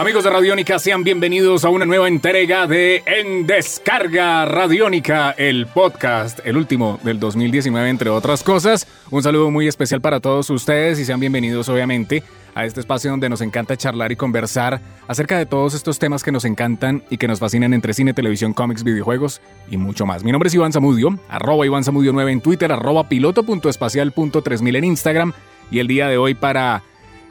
Amigos de Radiónica, sean bienvenidos a una nueva entrega de En Descarga Radiónica, el podcast, el último del 2019, entre otras cosas. Un saludo muy especial para todos ustedes y sean bienvenidos, obviamente, a este espacio donde nos encanta charlar y conversar acerca de todos estos temas que nos encantan y que nos fascinan entre cine, televisión, cómics, videojuegos y mucho más. Mi nombre es Iván Zamudio, arroba Iván Zamudio 9 en Twitter, arroba piloto.espacial.3000 en Instagram y el día de hoy para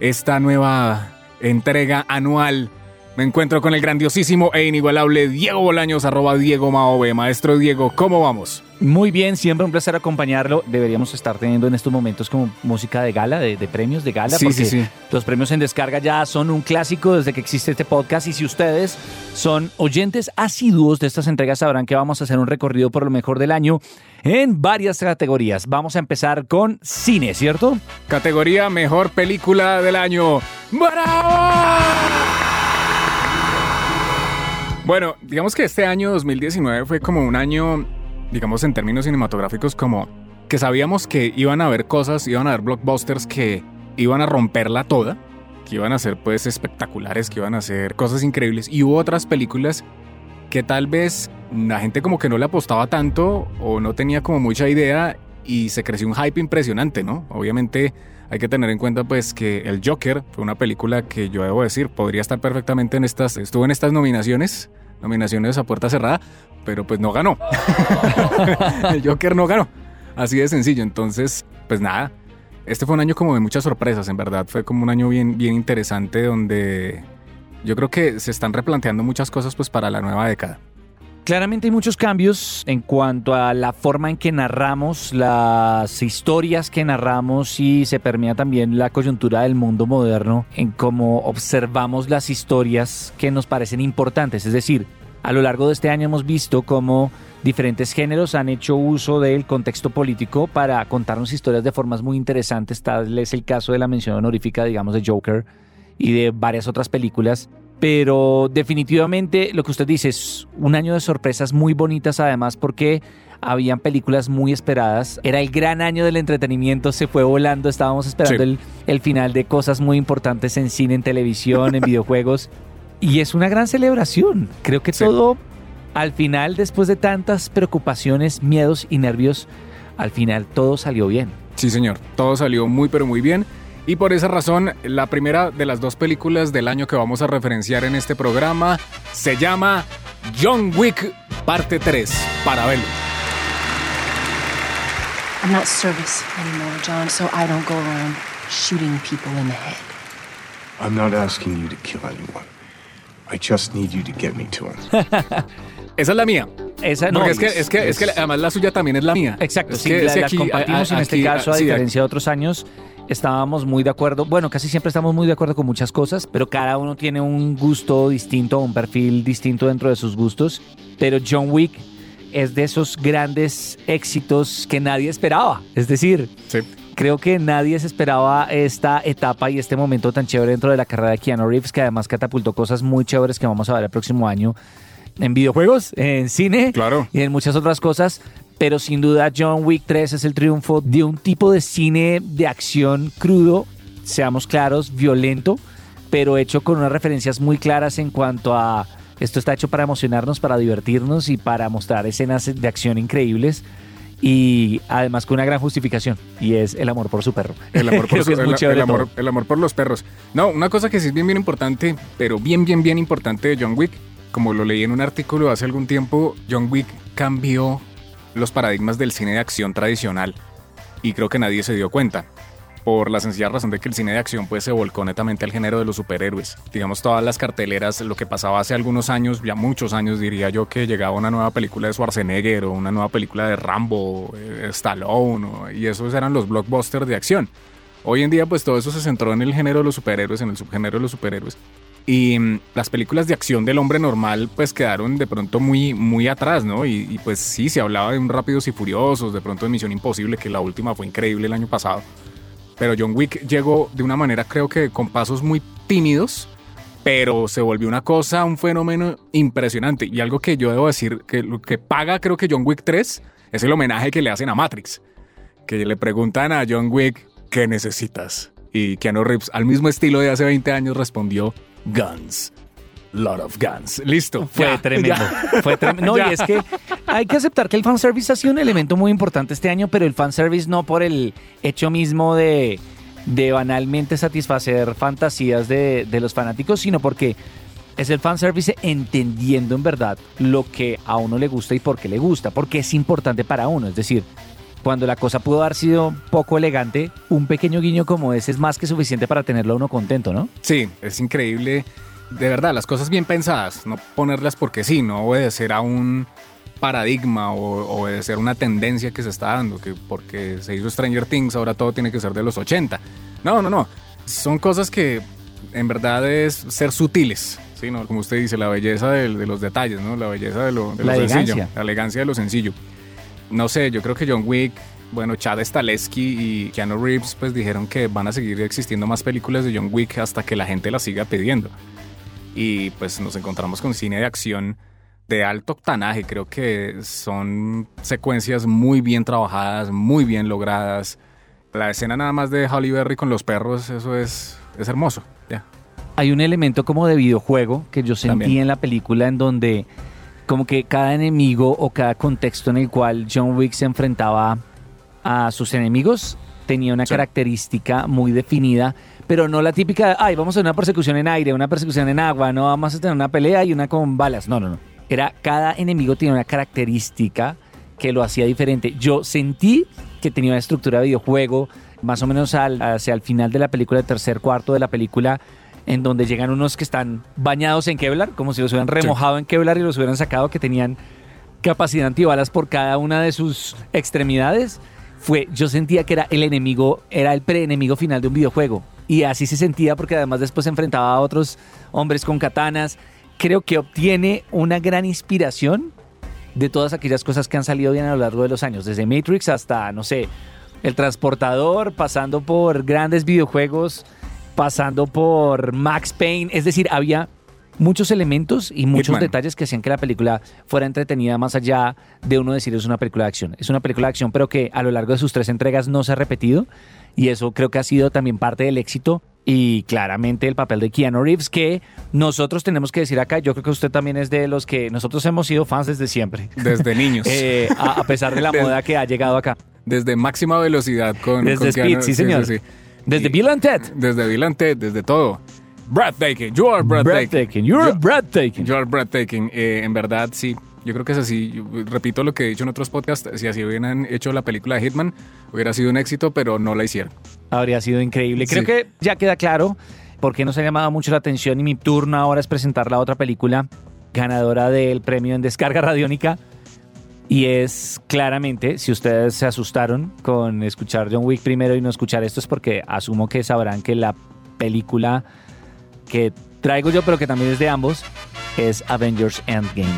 esta nueva entrega anual. Me encuentro con el grandiosísimo e inigualable Diego Bolaños, arroba Diego Maove. Maestro Diego, ¿cómo vamos? Muy bien, siempre un placer acompañarlo. Deberíamos estar teniendo en estos momentos como música de gala, de, premios de gala, sí, porque sí, sí. los premios en descarga ya son un clásico desde que existe este podcast. Y si ustedes son oyentes asiduos de estas entregas, sabrán que vamos a hacer un recorrido por lo mejor del año en varias categorías. Vamos a empezar con cine, ¿cierto? Categoría Mejor Película del Año. ¡Bravo! Bueno, digamos que este año 2019 fue como un año, digamos en términos cinematográficos, como que sabíamos que iban a haber cosas, iban a haber blockbusters que iban a romperla toda, que iban a ser pues espectaculares, que iban a ser cosas increíbles. Y hubo otras películas que tal vez la gente como que no le apostaba tanto o no tenía como mucha idea y se creció un hype impresionante, ¿no? Obviamente hay que tener en cuenta pues que El Joker fue una película que yo debo decir podría estar perfectamente en estas, estuvo en estas nominaciones, nominaciones a puerta cerrada, pero pues no ganó. El Joker no ganó. Así de sencillo. Entonces, pues nada. Este fue un año como de muchas sorpresas, en verdad. Fue como un año bien, bien interesante donde yo creo que se están replanteando muchas cosas pues para la nueva década. Claramente hay muchos cambios en cuanto a la forma en que narramos, las historias que narramos y se permea también la coyuntura del mundo moderno en cómo observamos las historias que nos parecen importantes. Es decir, a lo largo de este año hemos visto cómo diferentes géneros han hecho uso del contexto político para contarnos historias de formas muy interesantes. Tal es el caso de la mención honorífica, digamos, de Joker y de varias otras películas pero definitivamente lo que usted dice es un año de sorpresas muy bonitas además porque habían películas muy esperadas. Era el gran año del entretenimiento, se fue volando, estábamos esperando sí. el, el, final de cosas muy importantes en cine, en televisión, en videojuegos. Y es una gran celebración. Creo que sí. todo, al final, después de tantas preocupaciones, miedos y nervios, al final todo salió bien. Sí, señor, todo salió muy, pero muy bien. Y por esa razón, la primera de las dos películas del año que vamos a referenciar en este programa se llama John Wick Parte 3, para verlo. I'm not service anymore, John, so I don't go around shooting people in the head. I'm not asking you to kill anyone. I just need you to get me to him. Esa es la mía. Esa no. Porque es que, es, que, es que además la suya también es la mía. Exacto, es sí, que, la, es que la aquí, compartimos a, en este caso, a sí, diferencia de otros años. Estábamos muy de acuerdo, bueno, casi siempre estamos muy de acuerdo con muchas cosas, pero cada uno tiene un gusto distinto, un perfil distinto dentro de sus gustos. Pero John Wick es de esos grandes éxitos que nadie esperaba. Es decir, sí. creo que nadie se esperaba esta etapa y este momento tan chévere dentro de la carrera de Keanu Reeves, que además catapultó cosas muy chéveres que vamos a ver el próximo año en videojuegos, en cine claro. y en muchas otras cosas. Pero sin duda John Wick 3 es el triunfo de un tipo de cine de acción crudo, seamos claros, violento, pero hecho con unas referencias muy claras en cuanto a esto está hecho para emocionarnos, para divertirnos y para mostrar escenas de acción increíbles y además con una gran justificación y es el amor por su perro. El amor por, su, el, el, amor, el amor por los perros. No, una cosa que sí es bien bien importante, pero bien bien bien importante de John Wick, como lo leí en un artículo hace algún tiempo, John Wick cambió los paradigmas del cine de acción tradicional y creo que nadie se dio cuenta por la sencilla razón de que el cine de acción pues se volcó netamente al género de los superhéroes. Digamos todas las carteleras, lo que pasaba hace algunos años, ya muchos años diría yo que llegaba una nueva película de Schwarzenegger o una nueva película de Rambo, eh, Stallone o, y esos eran los blockbusters de acción. Hoy en día pues todo eso se centró en el género de los superhéroes, en el subgénero de los superhéroes. Y mmm, las películas de acción del hombre normal pues quedaron de pronto muy, muy atrás, ¿no? Y, y, pues sí, se hablaba de un Rápidos y Furiosos, de pronto de Misión Imposible, que la última fue increíble el año pasado. Pero John Wick llegó de una manera creo que con pasos muy tímidos, pero se volvió una cosa, un fenómeno impresionante. Y algo que yo debo decir, que lo que paga creo que John Wick 3 es el homenaje que le hacen a Matrix. Que le preguntan a John Wick, ¿qué necesitas? Y Keanu Reeves, al mismo estilo de hace 20 años, respondió, guns. Lot of guns. Listo. Fue ya, tremendo. ya. Fue tremendo. No, Ya. y es que hay que aceptar que el fanservice ha sido un elemento muy importante este año, pero el fanservice no por el hecho mismo de, de banalmente satisfacer fantasías de, de los fanáticos, sino porque es el fanservice entendiendo en verdad lo que a uno le gusta y por qué le gusta, porque es importante para uno. Es decir, cuando la cosa pudo haber sido poco elegante, un pequeño guiño como ese es más que suficiente para tenerlo a uno contento, ¿no? Sí, es increíble. De verdad, las cosas bien pensadas, no ponerlas porque sí, no obedecer a un paradigma o obedecer una tendencia que se está dando, que porque se hizo Stranger Things ahora todo tiene que ser de los 80. No, no, no. Son cosas que en verdad es ser sutiles, ¿sí? ¿no? Como usted dice, la belleza de, los detalles, ¿no? La belleza de lo, de La lo sencillo. elegancia. La elegancia de lo sencillo. No sé, yo creo que John Wick, bueno, Chad Stahelski y Keanu Reeves pues dijeron que van a seguir existiendo más películas de John Wick hasta que la gente las siga pidiendo. Y pues nos encontramos con cine de acción de alto octanaje, creo que son secuencias muy bien trabajadas, muy bien logradas. La escena nada más de Halle Berry con los perros, eso es, es hermoso. Hay un elemento como de videojuego que yo sentí También. en la película en donde como que cada enemigo o cada contexto en el cual John Wick se enfrentaba a sus enemigos tenía una Sí. característica muy definida, pero no la típica, de, ay, vamos a tener una persecución en aire, una persecución en agua, no vamos a tener una pelea y una con balas. No, no, no. Era cada enemigo tenía una característica que lo hacía diferente. Yo sentí que tenía una estructura de videojuego, más o menos al- hacia el final de la película, el tercer cuarto de la película, en donde llegan unos que están bañados en Kevlar, como si los hubieran remojado en Kevlar y los hubieran sacado, que tenían capacidad antibalas por cada una de sus extremidades. Fue, yo sentía que era el enemigo, era el preenemigo final de un videojuego. Y así se sentía porque además después se enfrentaba a otros hombres con katanas. Creo que obtiene una gran inspiración de todas aquellas cosas que han salido bien a lo largo de los años, desde Matrix hasta, no sé, el transportador, pasando por grandes videojuegos, pasando por Max Payne, es decir, había muchos elementos y muchos Hitman. detalles que hacían que la película fuera entretenida más allá de uno decir es una película de acción. Es una película de acción, pero que a lo largo de sus tres entregas no se ha repetido y eso creo que ha sido también parte del éxito y claramente el papel de Keanu Reeves que nosotros tenemos que decir acá, yo creo que usted también es de los que nosotros hemos sido fans desde siempre. Desde niños. Eh, a, a pesar de la Desde- moda que ha llegado acá. desde máxima velocidad con, Desde con Speed, Keanu- sí, señor. sí. Desde Bill and Ted. Desde Bill and Ted, desde todo. Breathtaking, you are breathtaking. Breathtaking. You- breathtaking. You are breathtaking. Eh, en verdad, sí. Yo creo que es así. Yo repito lo que he dicho en otros podcasts. Si así hubieran hecho la película de Hitman, hubiera sido un éxito, pero no la hicieron. Habría sido increíble. Creo Sí. que ya queda claro por qué nos ha llamado mucho la atención y mi turno ahora es presentar la otra película ganadora del premio en descarga radiónica. Y es claramente, si ustedes se asustaron con escuchar John Wick primero y no escuchar esto, es porque asumo que sabrán que la película que traigo yo, pero que también es de ambos, es Avengers Endgame.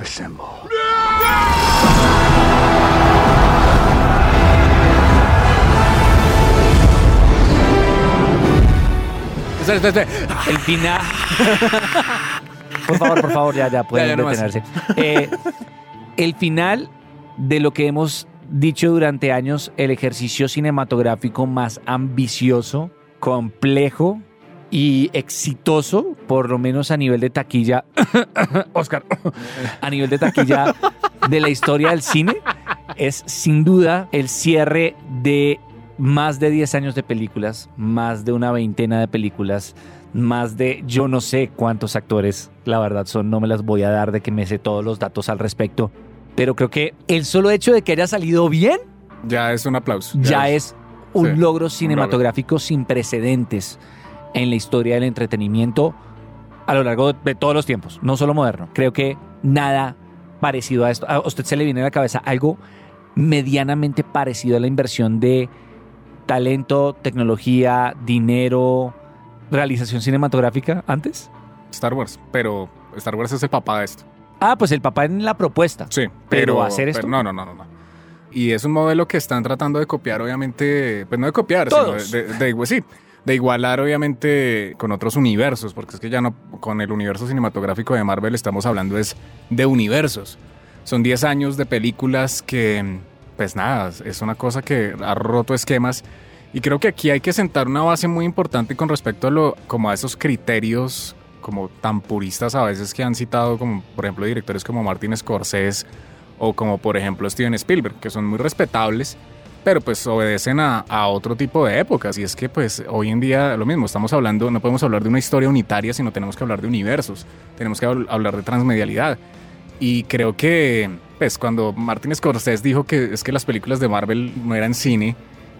Assemble. El final. por favor, por favor, ya, ya pueden Ya, ya, detenerse. Eh, el final de lo que hemos dicho durante años, el ejercicio cinematográfico más ambicioso, complejo y exitoso, por lo menos a nivel de taquilla. Oscar, a nivel de taquilla de la historia del cine, es sin duda el cierre de más de 10 años de películas, más de una veintena de películas, más de yo no sé cuántos actores, la verdad son, no me las voy a dar de que me sé todos los datos al respecto, pero creo que el solo hecho de que haya salido bien Ya es un aplauso. ya es un sí, logro cinematográfico sin precedentes en la historia del entretenimiento a lo largo de todos los tiempos, no solo moderno. Creo que nada parecido a esto. A usted se le viene a la cabeza algo medianamente parecido a la inversión de talento, tecnología, dinero, realización cinematográfica antes. Star Wars, pero Star Wars es el papá de esto. Ah, pues el papá en la propuesta. Sí, Pero hacer esto- no, no, no, no, no. y es un modelo que están tratando de copiar, obviamente, pues no de copiar, Todos. sino de, de- de- sí, de igualar, obviamente, con otros universos, porque es que ya no, con el universo cinematográfico de Marvel estamos hablando es de universos. Son 10 años de películas que, pues nada, es una cosa que ha roto esquemas. Y creo que aquí hay que sentar una base muy importante con respecto a lo, como a esos criterios como tan puristas a veces que han citado, como por ejemplo directores como Martin Scorsese o como por ejemplo Steven Spielberg, que son muy respetables, pero pues obedecen a, a otro tipo de épocas. Y es que pues hoy en día lo mismo, estamos hablando, no podemos hablar de una historia unitaria, sino tenemos que hablar de universos, tenemos que habl- hablar de transmedialidad. Y creo que, pues, cuando Martin Scorsese dijo que es que las películas de Marvel no eran cine,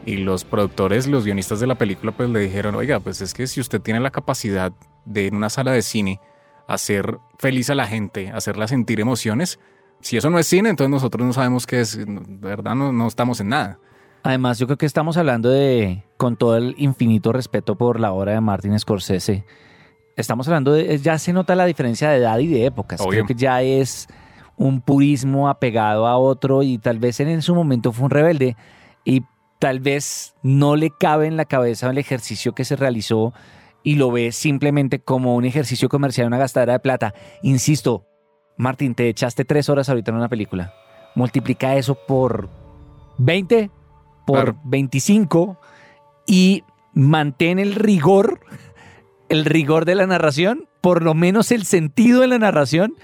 y los productores, los guionistas de la película, pues le dijeron, oiga, pues es que si usted tiene la capacidad de en una sala de cine hacer feliz a la gente, hacerla sentir emociones, si eso no es cine, entonces nosotros no sabemos qué es, de verdad no, no estamos en nada. Además, yo creo que estamos hablando de, con todo el infinito respeto por la obra de Martin Scorsese, estamos hablando de, ya se nota la diferencia de edad y de épocas. Obvio. Creo que ya es un purismo apegado a otro y tal vez en su momento fue un rebelde y tal vez no le cabe en la cabeza el ejercicio que se realizó y lo ve simplemente como un ejercicio comercial, una gastadera de plata. Insisto, Martín, te echaste tres horas ahorita en una película. Multiplica eso por 20, por Claro. 25 y mantén el rigor, el rigor de la narración, por lo menos el sentido de la narración.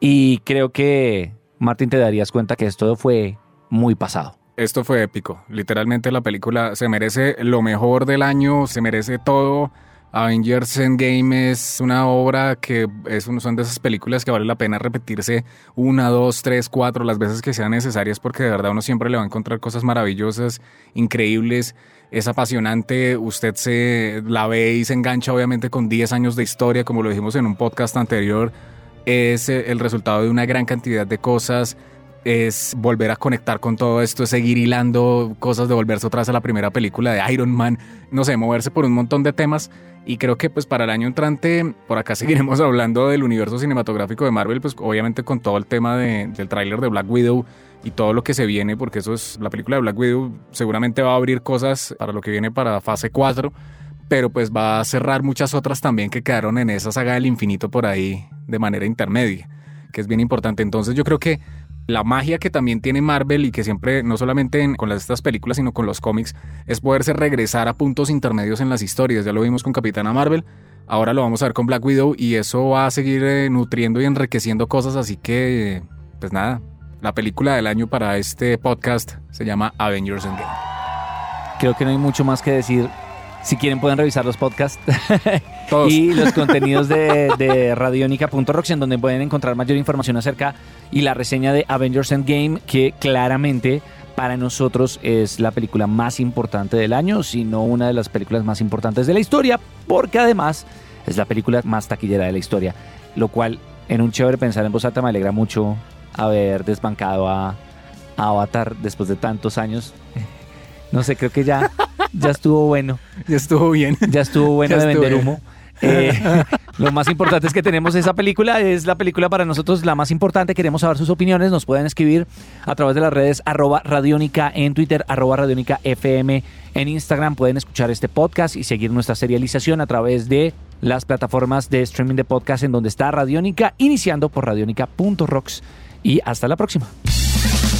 Y creo que, Martín, te darías cuenta que esto fue muy pasado. Esto fue épico, literalmente la película se merece lo mejor del año, se merece todo. Avengers Endgame es una obra que es son de esas películas que vale la pena repetirse una, dos, tres, cuatro, las veces que sean necesarias porque de verdad uno siempre le va a encontrar cosas maravillosas, increíbles, es apasionante, usted se la ve y se engancha obviamente con 10 años de historia, como lo dijimos en un podcast anterior, es el resultado de una gran cantidad de cosas, es volver a conectar con todo esto, es seguir hilando cosas de volverse otra vez a la primera película de Iron Man, no sé, moverse por un montón de temas. Y creo que pues para el año entrante, por acá seguiremos hablando del universo cinematográfico de Marvel, pues obviamente con todo el tema de- del tráiler de Black Widow y todo lo que se viene, porque eso es, la película de Black Widow seguramente va a abrir cosas para lo que viene para fase 4, pero pues va a cerrar muchas otras también que quedaron en esa saga del infinito por ahí de manera intermedia, que es bien importante. Entonces yo creo que la magia que también tiene Marvel y que siempre, no solamente en- con las, estas películas, sino con los cómics, es poderse regresar a puntos intermedios en las historias. Ya lo vimos con Capitana Marvel, ahora lo vamos a ver con Black Widow y eso va a seguir eh, nutriendo y enriqueciendo cosas. Así que, pues nada, la película del año para este podcast se llama Avengers Endgame. Creo que no hay mucho más que decir. Si quieren pueden revisar los podcasts Todos. y los contenidos de, de radionica.rocks en donde pueden encontrar mayor información acerca y la reseña de Avengers Endgame que claramente para nosotros es la película más importante del año, si no una de las películas más importantes de la historia, porque además es la película más taquillera de la historia, lo cual en un chévere pensar en voz alta me alegra mucho haber desbancado a, a Avatar después de tantos años. No sé, creo que ya, ya estuvo bueno. Ya estuvo bien. Ya estuvo bueno Ya de vender bien. humo. Eh, lo más importante es que tenemos esa película, es la película para nosotros la más importante. Queremos saber sus opiniones, nos pueden escribir a través de las redes arroba radiónica en Twitter, arroba radiónica FM en Instagram. Pueden escuchar este podcast y seguir nuestra serialización a través de las plataformas de streaming de podcast en donde está Radiónica, iniciando por radionica.rocks. Y hasta la próxima.